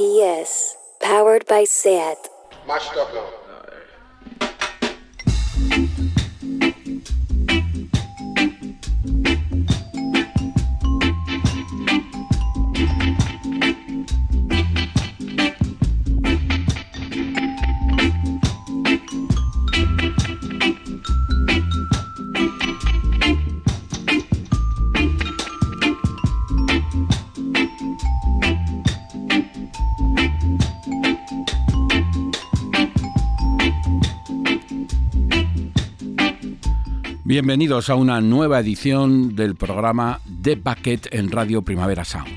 PS, powered by SAT. Bienvenidos a una nueva edición del programa The Bucket en Radio Primavera Sound.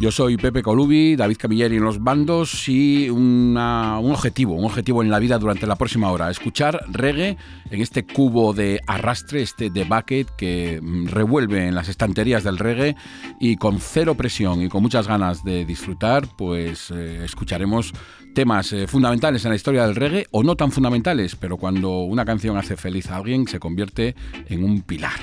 Yo soy Pepe Colubi, David Camilleri en los bandos y un objetivo, un objetivo en la vida durante la próxima hora, escuchar reggae en este cubo de arrastre, este de bucket que revuelve en las estanterías del reggae y con cero presión y con muchas ganas de disfrutar, pues eh, escucharemos temas eh, fundamentales en la historia del reggae o no tan fundamentales, pero cuando una canción hace feliz a alguien se convierte en un pilar.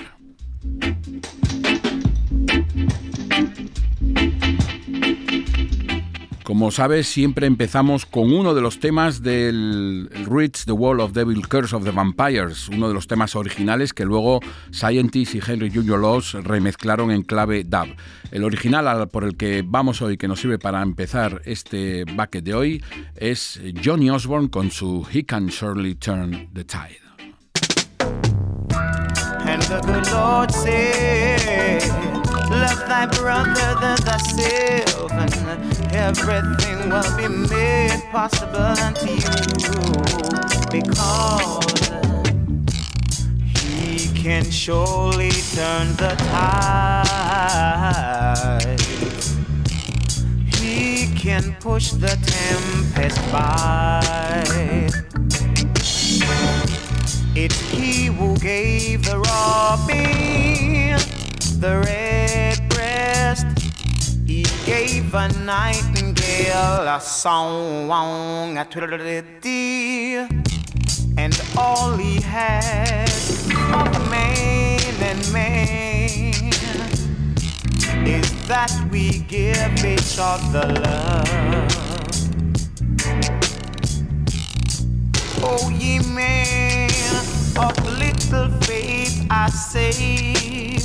Como sabes, siempre empezamos con uno de los temas del Reach the Wall of Devil Curse of the Vampires, uno de los temas originales que luego Scientist y Henry Junior Laws remezclaron en clave dub. El original por el que vamos hoy, que nos sirve para empezar este bucket de hoy, es Johnny Osborne con su He Can Surely Turn the Tide. Love thy brother than thyself, and everything will be made possible unto you because He can surely turn the tide. He can push the tempest by. It's He who gave the robin the red breast. He gave a nightingale a song, a twiddle and all he had of man and man is that we give each other love. Oh, ye man of little faith, I say.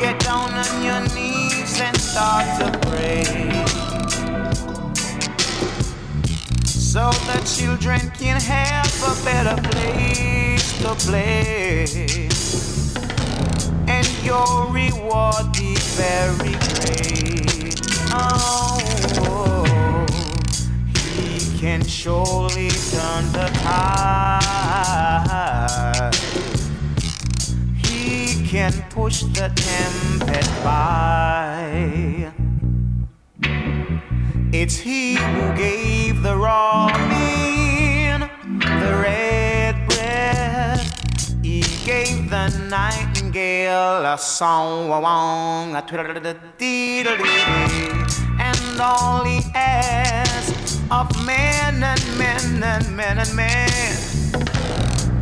Get down on your knees and start to pray. So the children can have a better place to play. And your reward be very great. Oh, he can surely turn the tide can push the tempest by. It's he who gave the robin the red breast. He gave the nightingale a song, a and all he asks of men and men and men and men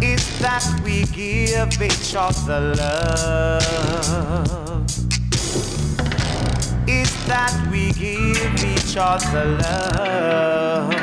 is that we give each other love. Is that we give each other love.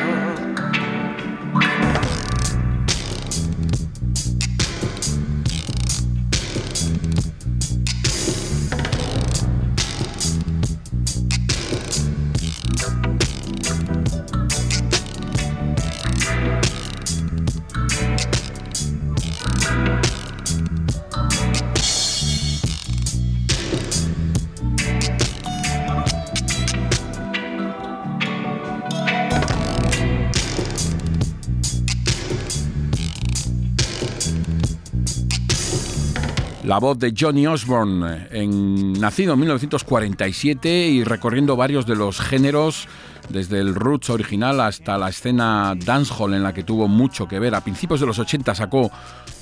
La voz de Johnny Osborne, nacido en 1947 y recorriendo varios de los géneros, desde el roots original hasta la escena dancehall en la que tuvo mucho que ver. A principios de los 80 sacó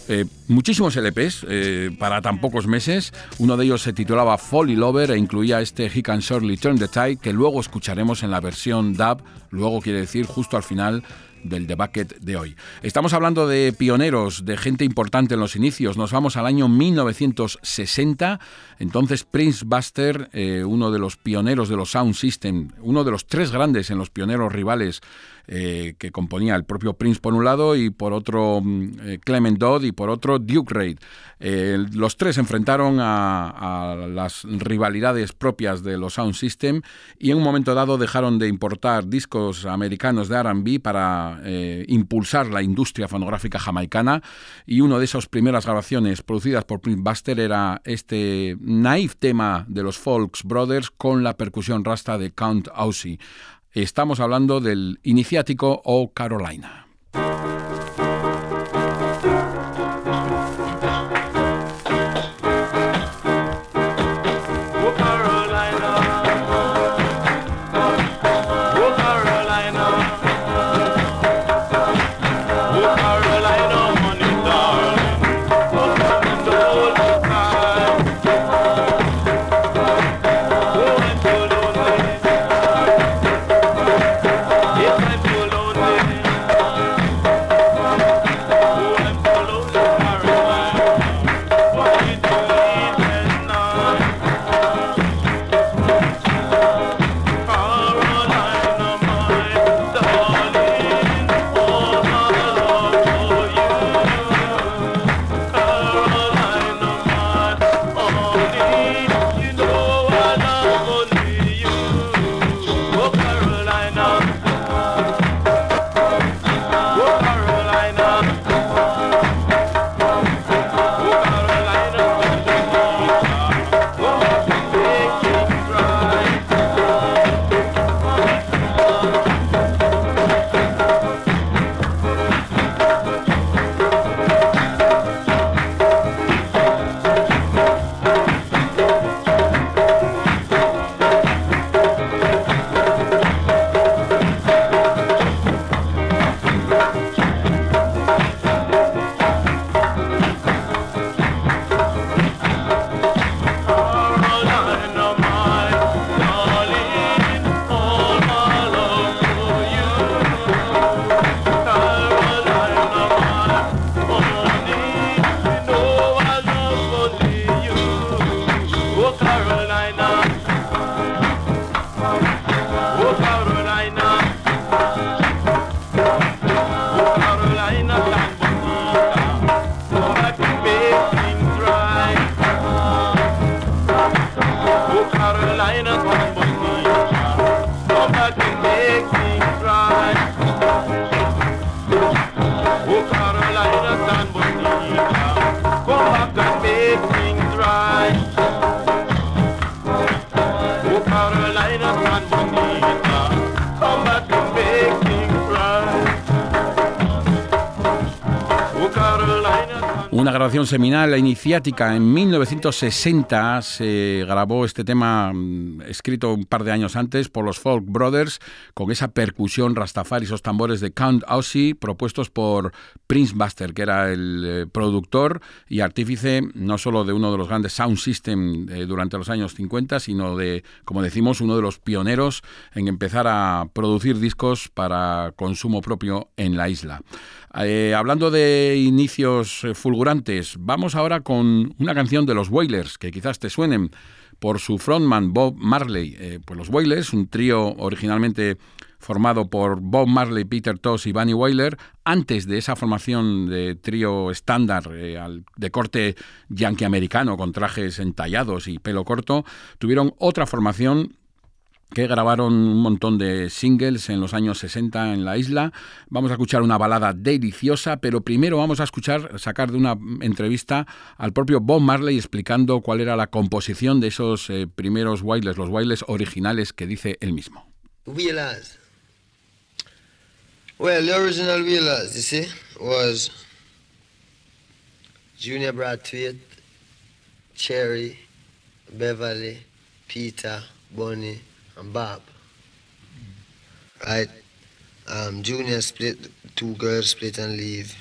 eh, muchísimos LPs eh, para tan pocos meses. Uno de ellos se titulaba Folly Lover e incluía este He Can Surely Turn the Tide, que luego escucharemos en la versión dub. Luego quiere decir justo al final del The de hoy. Estamos hablando de pioneros, de gente importante en los inicios. Nos vamos al año 1960. Entonces Prince Buster, eh, uno de los pioneros de los Sound System, uno de los tres grandes en los pioneros rivales eh, que componía el propio Prince por un lado y por otro mm, eh, Clement Dodd y por otro Duke Reid. los tres enfrentaron a, a, las rivalidades propias de los Sound System y en un momento dado dejaron de importar discos americanos de RB para impulsar la industria fonográfica jamaicana y una de esas primeras grabaciones producidas por Prince Buster era este naif tema de los Folks Brothers con la percusión rasta de Count Aussie. Estamos hablando del iniciático O Carolina. Seminal, la iniciática, en 1960 se grabó este tema mm, escrito un par de años antes por los Folk Brothers con esa percusión rastafari, esos tambores de Count Aussie propuestos por Prince Buster, que era el eh, productor y artífice no solo de uno de los grandes sound system eh, durante los años 50, sino de, como decimos, uno de los pioneros en empezar a producir discos para consumo propio en la isla. Eh, hablando de inicios eh, fulgurantes, vamos ahora con una canción de los Wailers, que quizás te suenen por su frontman Bob Marley. Eh, pues los Wailers, un trío originalmente formado por Bob Marley, Peter Tosh y Bunny Wailer, antes de esa formación de trío estándar de corte yankee americano con trajes entallados y pelo corto, tuvieron otra formación que grabaron un montón de singles en los años 60 en la isla. Vamos a escuchar una balada deliciosa, pero primero vamos a escuchar, sacar de una entrevista al propio Bob Marley explicando cuál era la composición de esos eh, primeros bailes, los bailes originales que dice él mismo. Wheelers. Well, the original Wheelers, you see, was Junior Bradfield, Cherry, Beverly, Peter, Bonnie, and Bob. Right? Um, Junior split, two girls split and leave.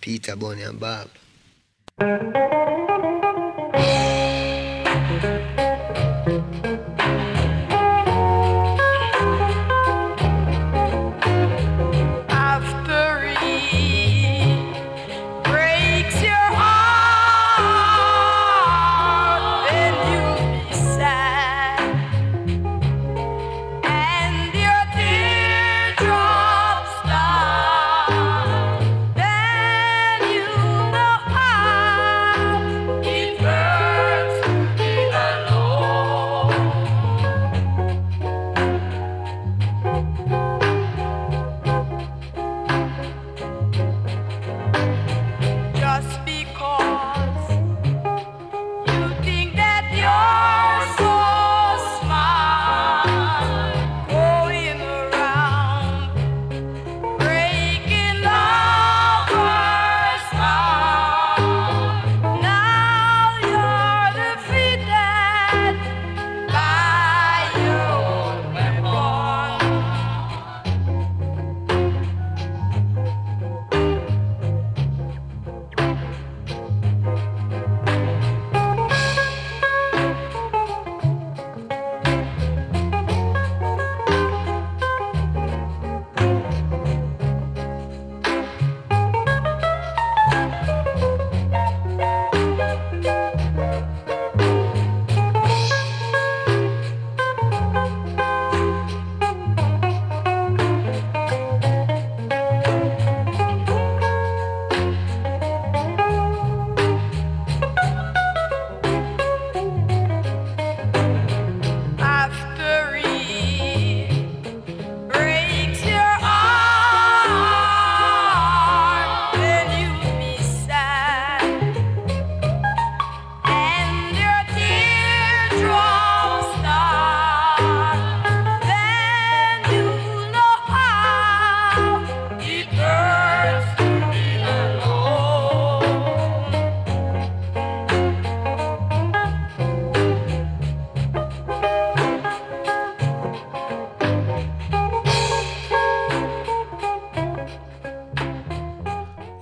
Peter, Bonnie, and Bob.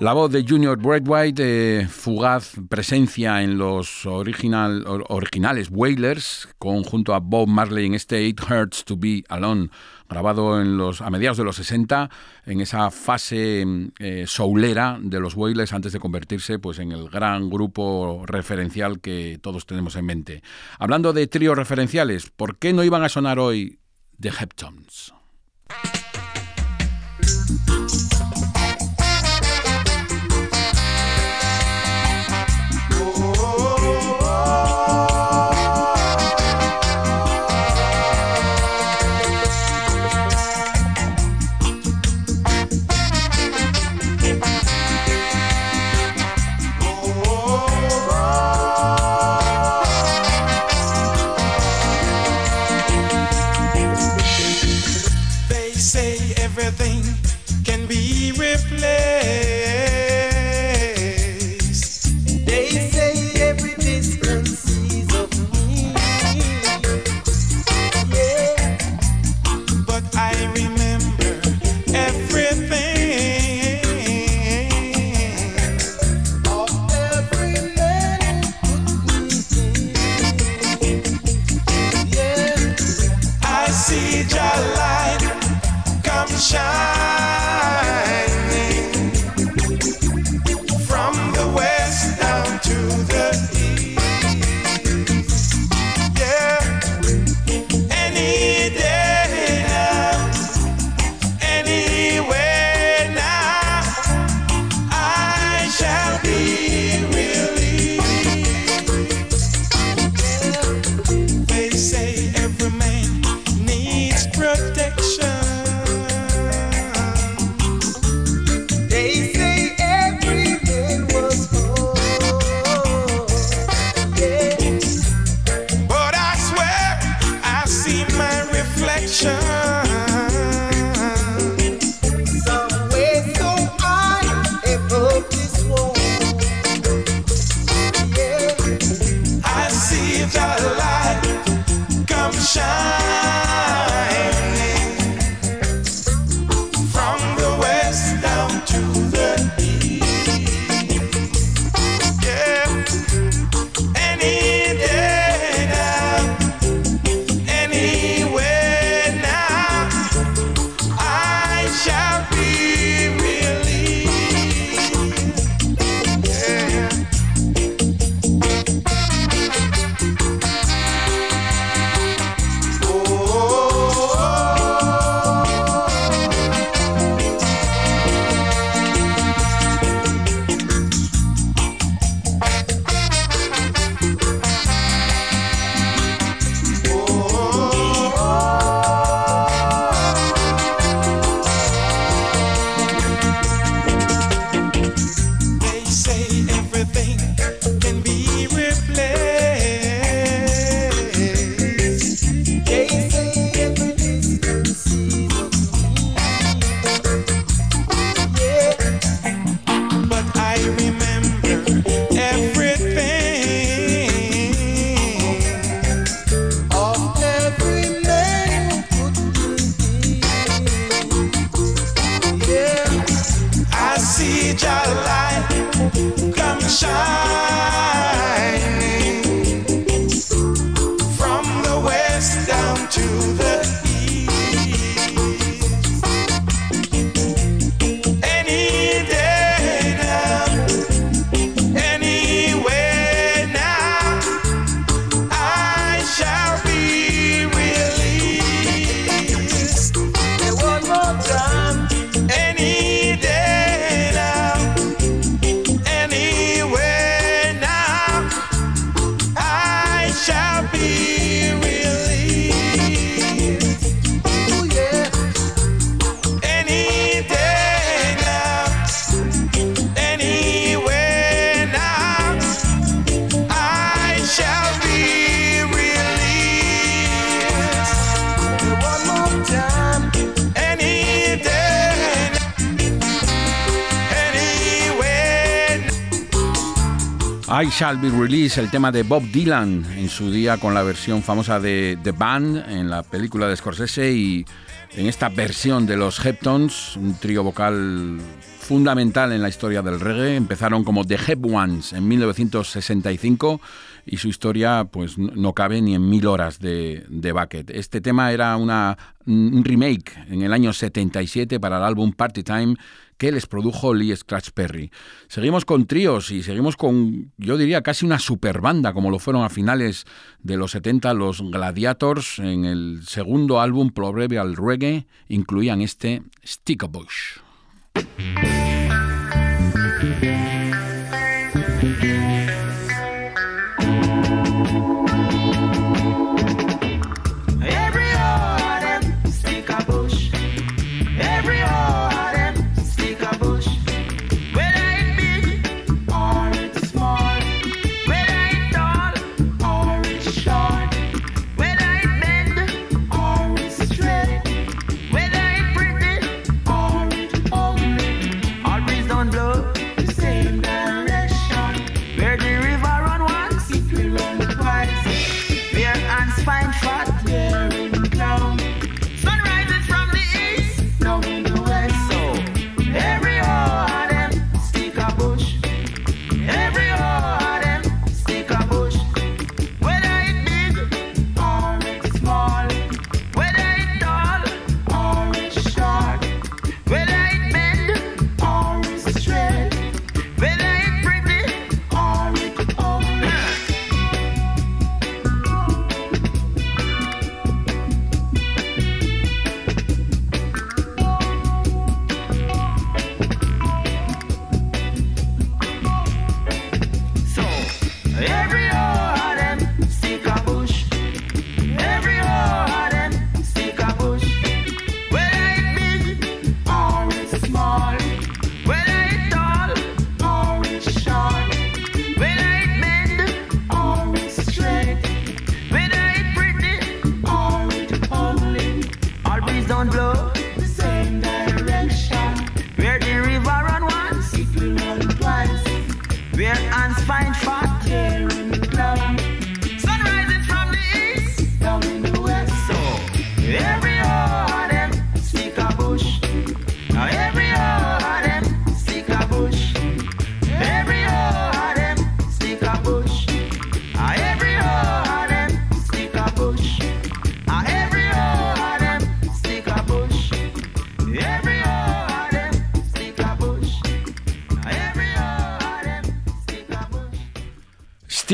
La voz de Junior White, fugaz presencia en los original, originales Wailers, conjunto a Bob Marley en este It Hurts to Be Alone, grabado a mediados de los 60, en esa fase eh, soulera de los Wailers antes de convertirse pues, en el gran grupo referencial que todos tenemos en mente. Hablando de tríos referenciales, ¿por qué no iban a sonar hoy The Heptones? say everything can be replaced. I Shall Be Released, el tema de Bob Dylan en su día con la versión famosa de The Band en la película de Scorsese y en esta versión de los Heptons, un trío vocal fundamental en la historia del reggae. Empezaron como The Hep Ones en 1965 y su historia pues no cabe ni en mil horas de, de Bucket. Este tema era una, un remake en el año 77 para el álbum Party Time que les produjo Lee Scratch Perry. Seguimos con tríos y seguimos con, yo diría, casi una super banda, como lo fueron a finales de los 70 los Gladiators. En el segundo álbum, Proverbial Reggae, incluían este Stick a Bush.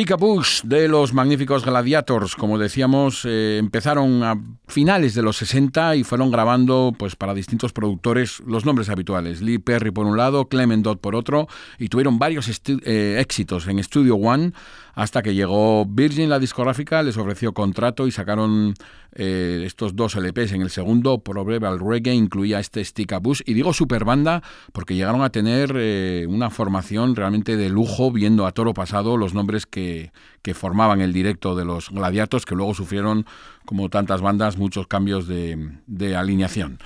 Bush de los magníficos Gladiators, como decíamos, eh, empezaron a finales de los 60 y fueron grabando pues para distintos productores los nombres habituales. Lee Perry por un lado, Clement Dodd por otro, y tuvieron varios eh, éxitos en Studio One hasta que llegó Virgin, la discográfica, les ofreció contrato y sacaron eh, estos dos LPs. En el segundo, Proverbial Reggae, incluía este Stick a. Y digo super banda porque llegaron a tener eh, una formación realmente de lujo, viendo a toro pasado los nombres que, que formaban el directo de los Gladiatos, que luego sufrieron, como tantas bandas, muchos cambios de, de alineación.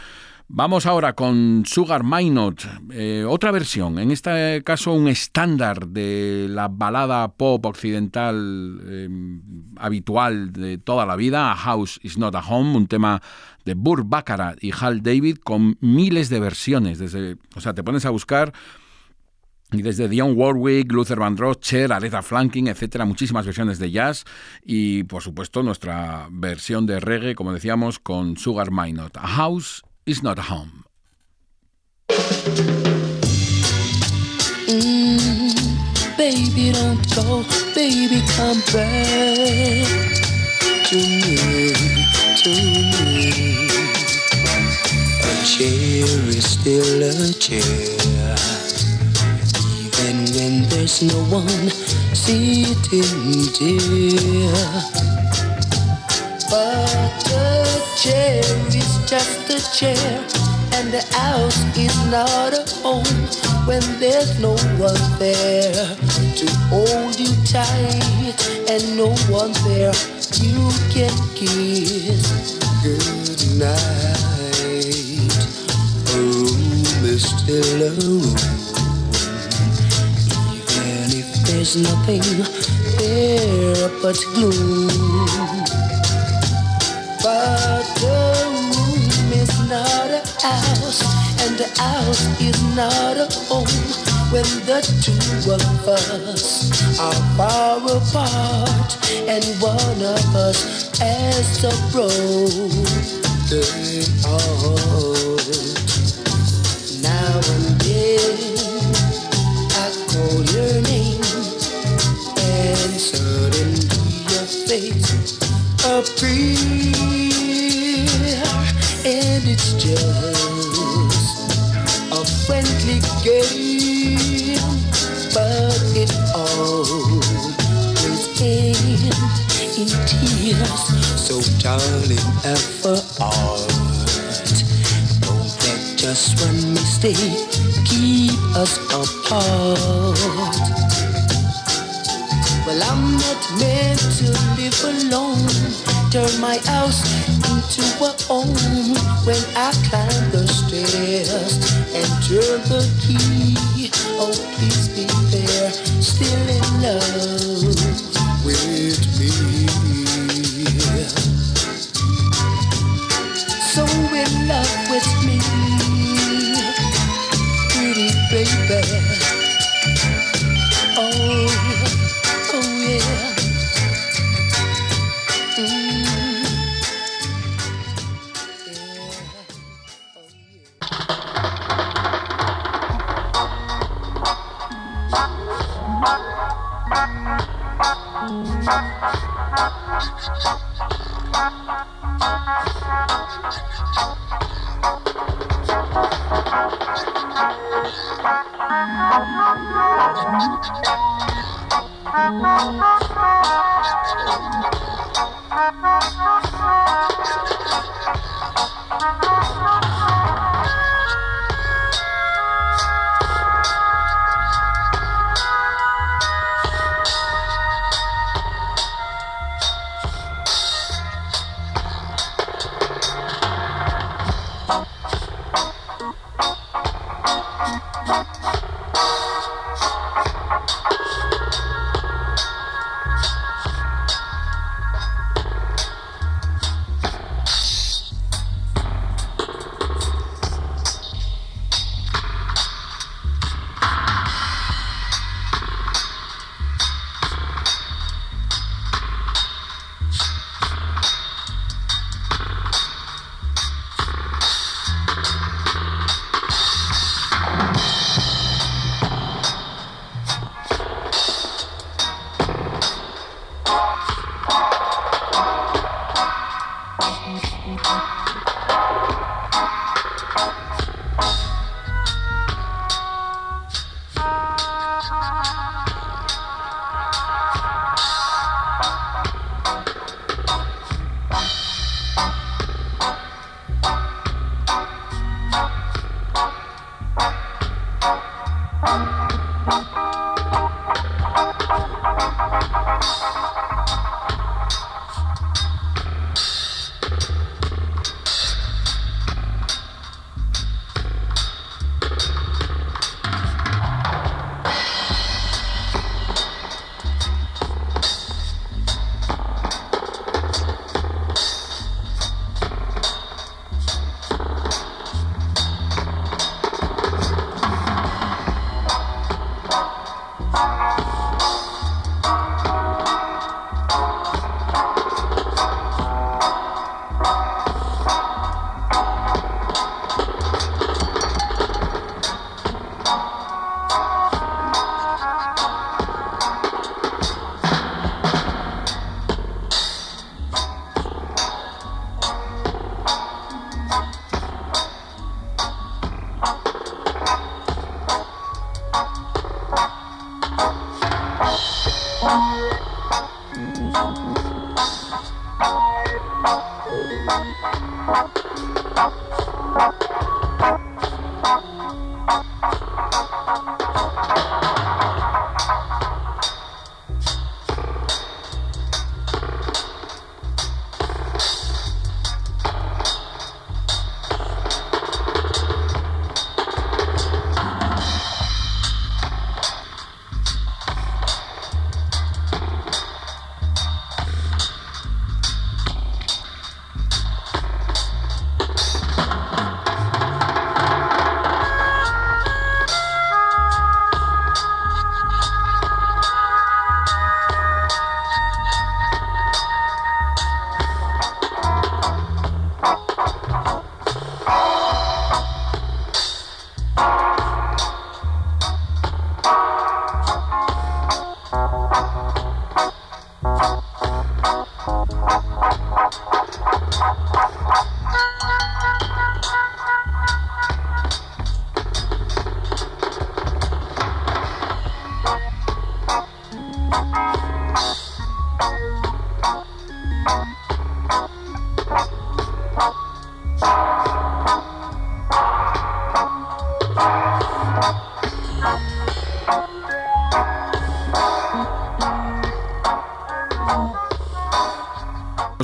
Vamos ahora con Sugar Minot, eh, otra versión, en este caso un estándar de la balada pop occidental em, habitual de toda la vida, A House is Not a Home, un tema de Burr Baccarat y Hal David con miles de versiones. Desde, o sea, te pones a buscar y desde Dion Warwick, Luther Vandross, Cher, Aretha Franklin, etcétera, muchísimas versiones de jazz y por supuesto nuestra versión de reggae, como decíamos, con Sugar Minot. A House is not a home. Mm, baby, don't go. Baby, come back to me, to me. A chair is still a chair. There's no one sitting there. But the chair is just a chair, and the house is not a home when there's no one there to hold you tight, and no one there you can kiss good night. Oh, a room There's nothing there but gloom. But the room is not a house, and the house is not a home. When the two of us are far apart, and one of us has a broken heart. Appears, and it's just a friendly game, but it always ends in tears. So darling, ever art, don't let just one mistake keep us apart. Well, I'm not meant to live alone. Turn my house into a home when I climb the stairs and turn the key. Oh, please be there, still in love with me. So in love with me, pretty baby. Mm-hmm.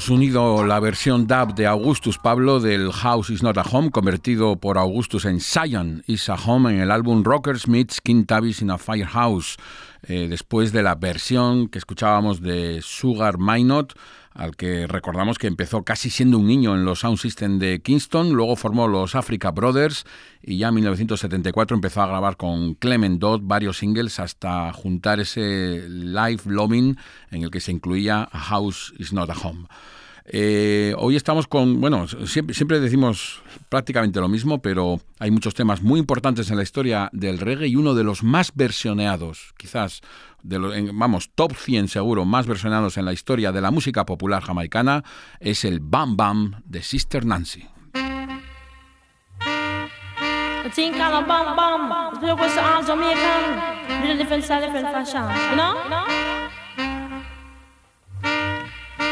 Unido la versión dub de Augustus Pablo del House is Not a Home, convertido por Augustus en Zion is a Home en el álbum Rockers Meets King Tavis in a Firehouse, eh, después de la versión que escuchábamos de Sugar Minot, al que recordamos que empezó casi siendo un niño en los Sound System de Kingston, luego formó los Africa Brothers y ya en 1974 empezó a grabar con Clement Dodd varios singles hasta juntar ese Live Loving en el que se incluía A House is Not a Home. Eh, hoy estamos con, bueno, siempre, decimos prácticamente lo mismo, pero hay muchos temas muy importantes en la historia del reggae y uno de los más versioneados, quizás, de los, vamos, top 100 seguro, más versionados en la historia de la música popular jamaicana, es el Bam Bam de Sister Nancy.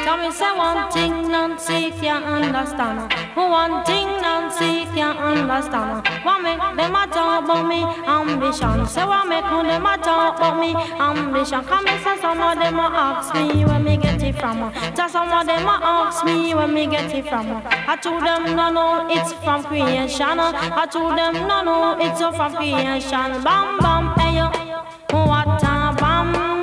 Tell me, say one thing, Nancy can't understand. One thing, Nancy can't understand. What make them a talk about me ambition? Say what make them a talk about me ambition? Come and say some of them a ask me where me get it from. Just some of them a ask me where me get it from. I told them no, no, it's from creation. I told them no, no, it's from creation. Bam, bam, hey yo, what a bam.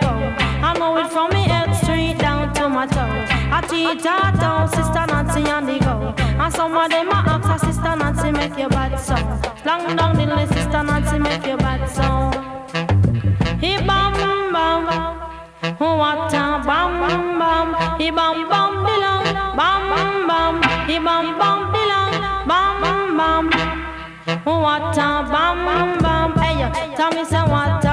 go. I know it from me head straight down to my toe. I teach her down, sister Nancy on the go. And some of them I ask her, sister Nancy make your bad so. Long down the list, sister Nancy make your bad so. He bam bam, oh, what a bam bam. He bam bam belong, bam bam. He bam bam belong, bam bam. Oh, what a bam bam. Hey, tell me some what.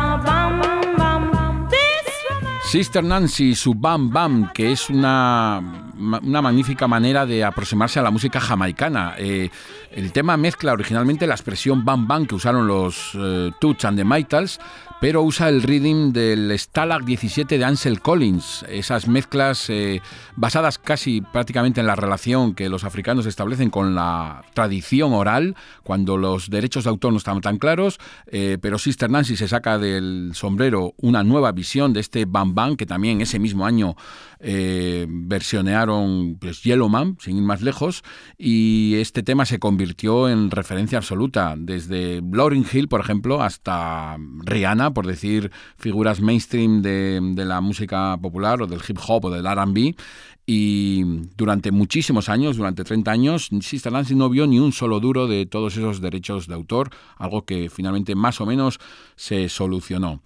Su Bam Bam, que es una, una magnífica manera de aproximarse a la música jamaicana. Eh, el tema mezcla originalmente la expresión Bam Bam que usaron los eh, and the Maytals, pero usa el rhythm del Stalag 17 de Ansel Collins, esas mezclas eh, basadas casi prácticamente en la relación que los africanos establecen con la tradición oral, cuando los derechos de autor no estaban tan claros, eh, pero Sister Nancy se saca del sombrero una nueva visión de este Bam Bam, que también ese mismo año eh, versionearon pues, Yellowman, sin ir más lejos, y este tema se convirtió en referencia absoluta, desde Lauryn Hill, por ejemplo, hasta Rihanna, por decir figuras mainstream de, de la música popular o del hip hop o del RB. Y durante muchísimos años, durante 30 años, Sister Nancy no vio ni un solo duro de todos esos derechos de autor, algo que finalmente más o menos se solucionó.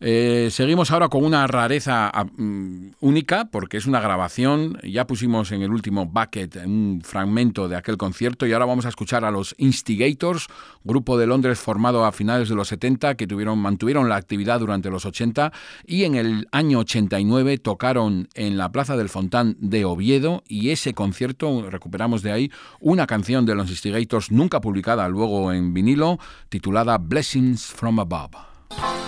Eh, seguimos ahora con una rareza ah, mm, única porque es una grabación. Ya pusimos en el último bucket un fragmento de aquel concierto y ahora vamos a escuchar a los Instigators, grupo de Londres formado a finales de los 70 que tuvieron, mantuvieron la actividad durante los 80 y en el año 89 tocaron en la Plaza del Fontán de Oviedo y ese concierto recuperamos de ahí una canción de los Instigators nunca publicada luego en vinilo titulada Blessings from Above.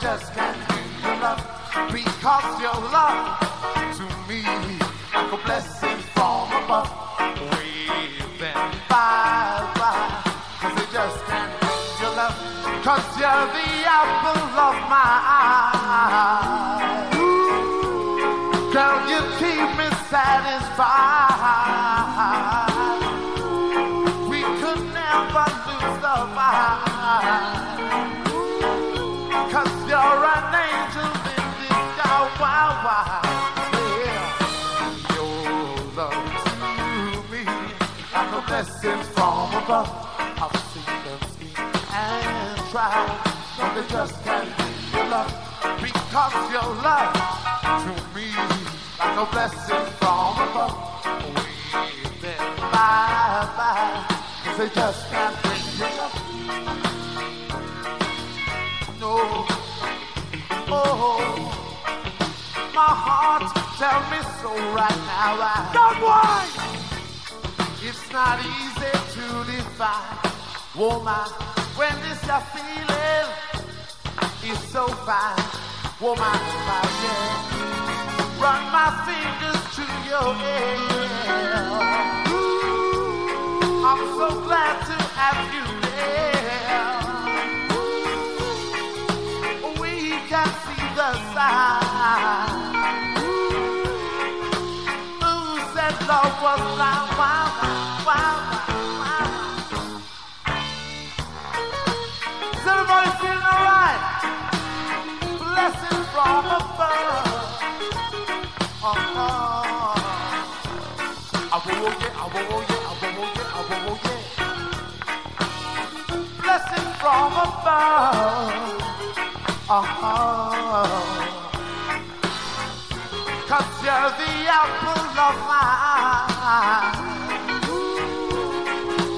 just can't you love because your love to me like a blessing from above. Them bye bye, cause they just can't give you love cause you're the apple of my eye. I've seen them scheme and try, but they just can't give love. Because your love to me like a blessing from above. Them bye bye. Cause they just can't bring love. No. Oh, my heart tell me so right now. I don't why. It's not easy to woman. When this your feeling is so fine, woman. My. Run my fingers to your hair. Ooh, I'm so glad to have you there. We can see the sign. Who said love was? Wow, wow,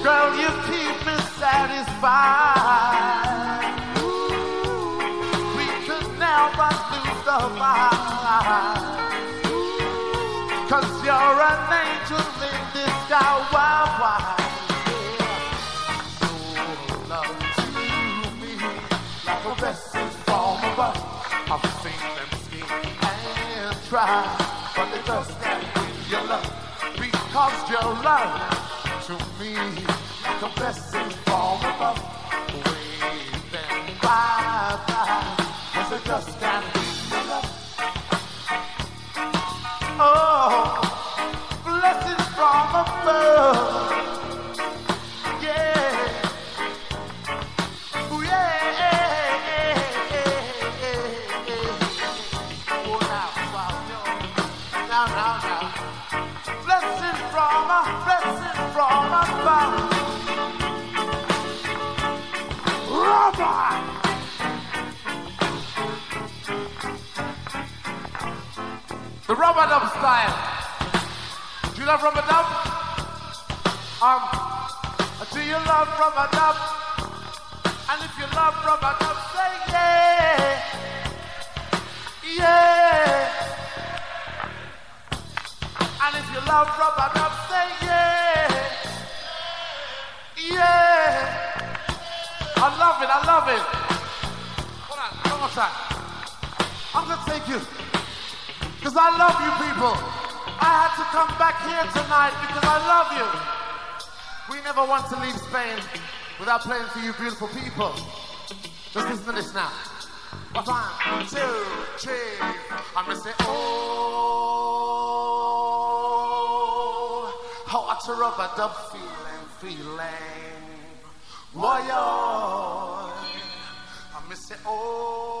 Girl, you keep me satisfied. Cause you're an angel in disguise. Why, from above. I've seen them scheme and try, but they just can't win your love because your love to me like a blessing from above. Wave them bye they just Dub style. Do you love dub? Um, do you love dub? And if you love dub, say yeah. Yeah. And if you love dub, say yeah. Yeah. I love it, I love it. Hold on, one more time. I'm gonna take you. Because I love you people. I had to come back here tonight because I love you. We never want to leave Spain without playing for you beautiful people. Just listen to this now. One, two, three. I'm gonna say, oh, how I to rub a dub feeling, feeling. Why, I'm gonna say, oh,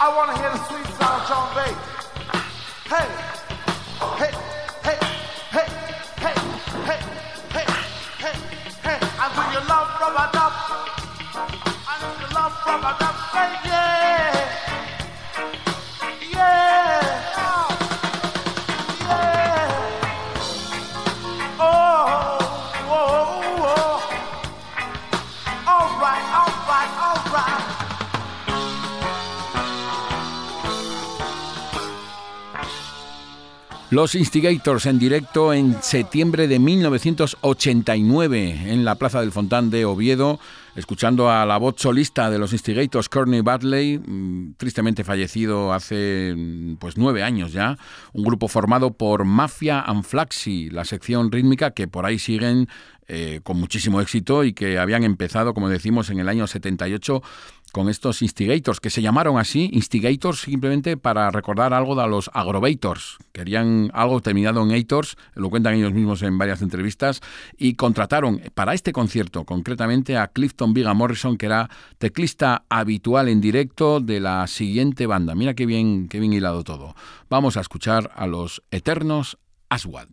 I want to hear the sweet sound of John Bay. Hey. Hey. Hey. Hey. Hey. Hey. Hey. Hey. Hey. And do you love rubber dub? And if you love rubber dub, say yeah. Yeah. Los Instigators en directo en septiembre de 1989 en la Plaza del Fontán de Oviedo, escuchando a la voz solista de los Instigators, Courtney Badley, mm, tristemente fallecido hace mm, pues nueve años ya, un grupo formado por Mafia and Flaxi, la sección rítmica que por ahí siguen eh, con muchísimo éxito y que habían empezado, como decimos, en el año 78 con estos Instigators, que se llamaron así, Instigators simplemente para recordar algo de los Agrovators. Querían algo terminado en Ators, lo cuentan ellos mismos en varias entrevistas, y contrataron para este concierto concretamente a Clifton Viga Morrison, que era teclista habitual en directo de la siguiente banda. Mira qué bien, qué bien hilado todo. Vamos a escuchar a los eternos Aswad.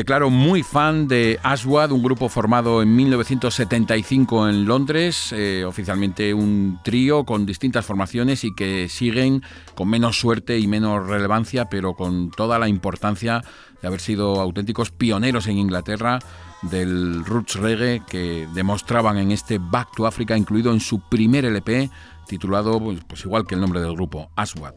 Declaro muy fan de Aswad, un grupo formado en 1975 en Londres, eh, oficialmente un trío con distintas formaciones y que siguen con menos suerte y menos relevancia, pero con toda la importancia de haber sido auténticos pioneros en Inglaterra del roots reggae que demostraban en este Back to Africa, incluido en su primer LP, titulado pues, pues igual que el nombre del grupo, Aswad.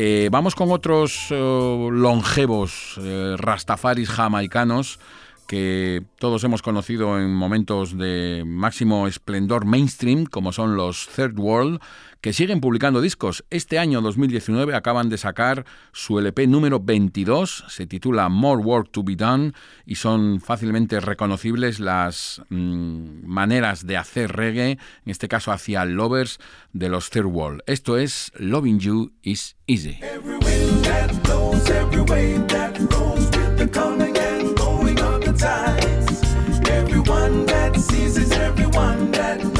Eh, vamos con otros eh, longevos eh, rastafaris jamaicanos que todos hemos conocido en momentos de máximo esplendor mainstream, como son los Third World, que siguen publicando discos. Este año 2019 acaban de sacar su LP número 22, se titula More Work to Be Done y son fácilmente reconocibles las mm, maneras de hacer reggae, en este caso hacia lovers de los Third World. Esto es Loving You is Easy. Everyone that everyone that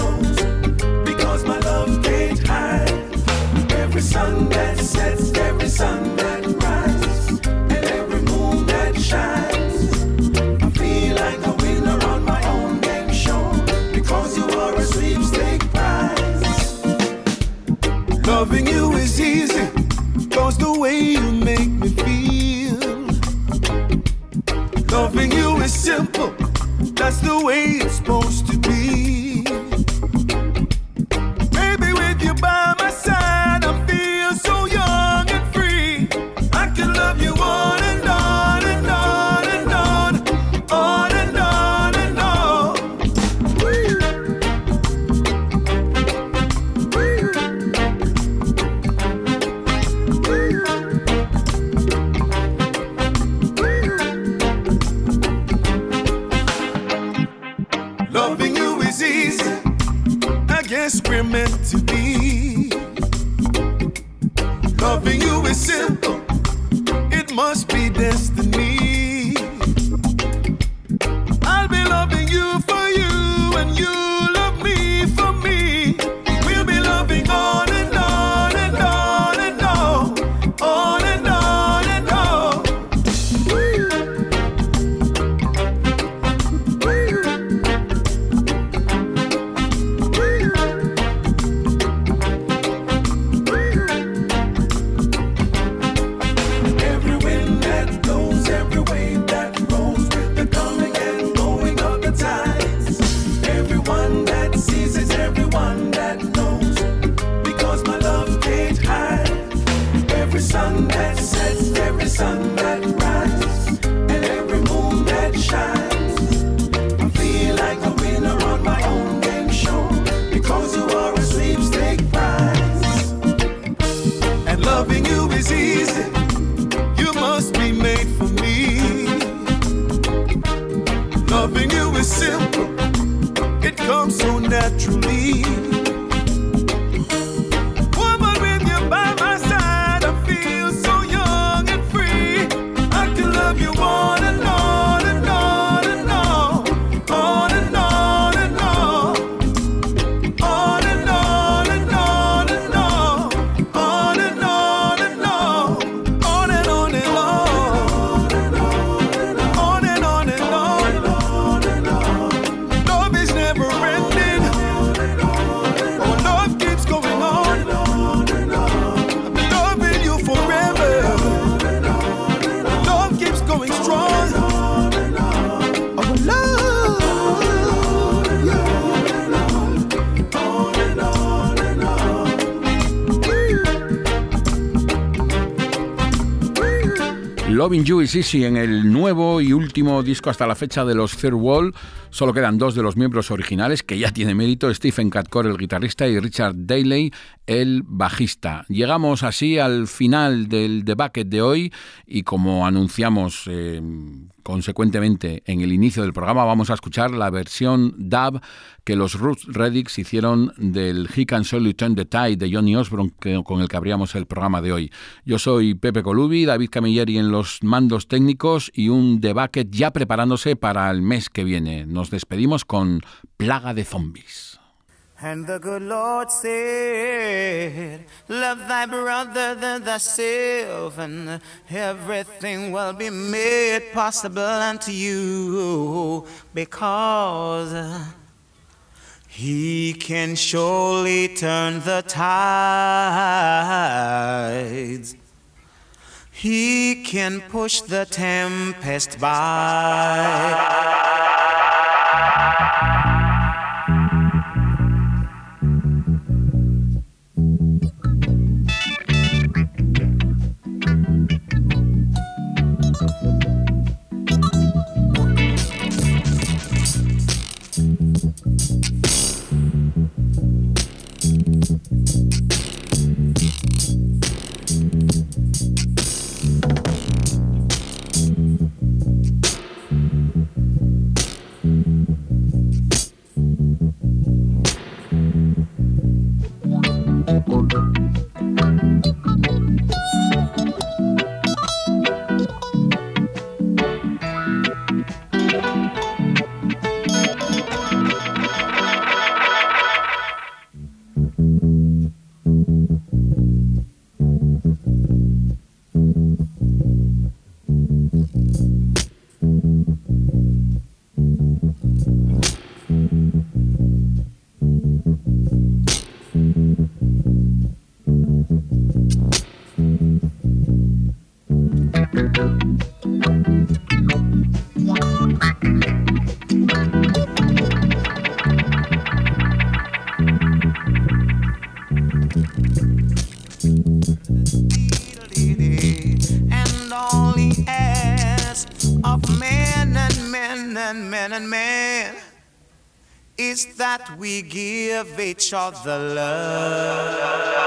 Every sun that sets, every sun that rises, and every moon that shines. I feel like a winner on my own game show. Because you are a sweepstake prize. Loving you is easy. Loving You is Easy en el nuevo y último disco hasta la fecha de los Third Wall. Solo quedan dos de los miembros originales, que ya tiene mérito, Stephen Catcore, el guitarrista, y Richard Daly, el bajista. Llegamos así al final del Bucket de hoy y como anunciamos eh, consecuentemente en el inicio del programa, vamos a escuchar la versión dub que los Roots Reddicks hicieron del He Can Slowly Turn the Tide de Johnny Osborne, con el que abríamos el programa de hoy. Yo soy Pepe Colubi, David Camilleri en los mandos técnicos y un Bucket ya preparándose para el mes que viene. Nos despedimos con Plaga de Zombies. And the good Lord said, Love thy brother than thyself, and everything will be made possible unto you because he can surely turn the tides. He can push the tempest by. We give each other love.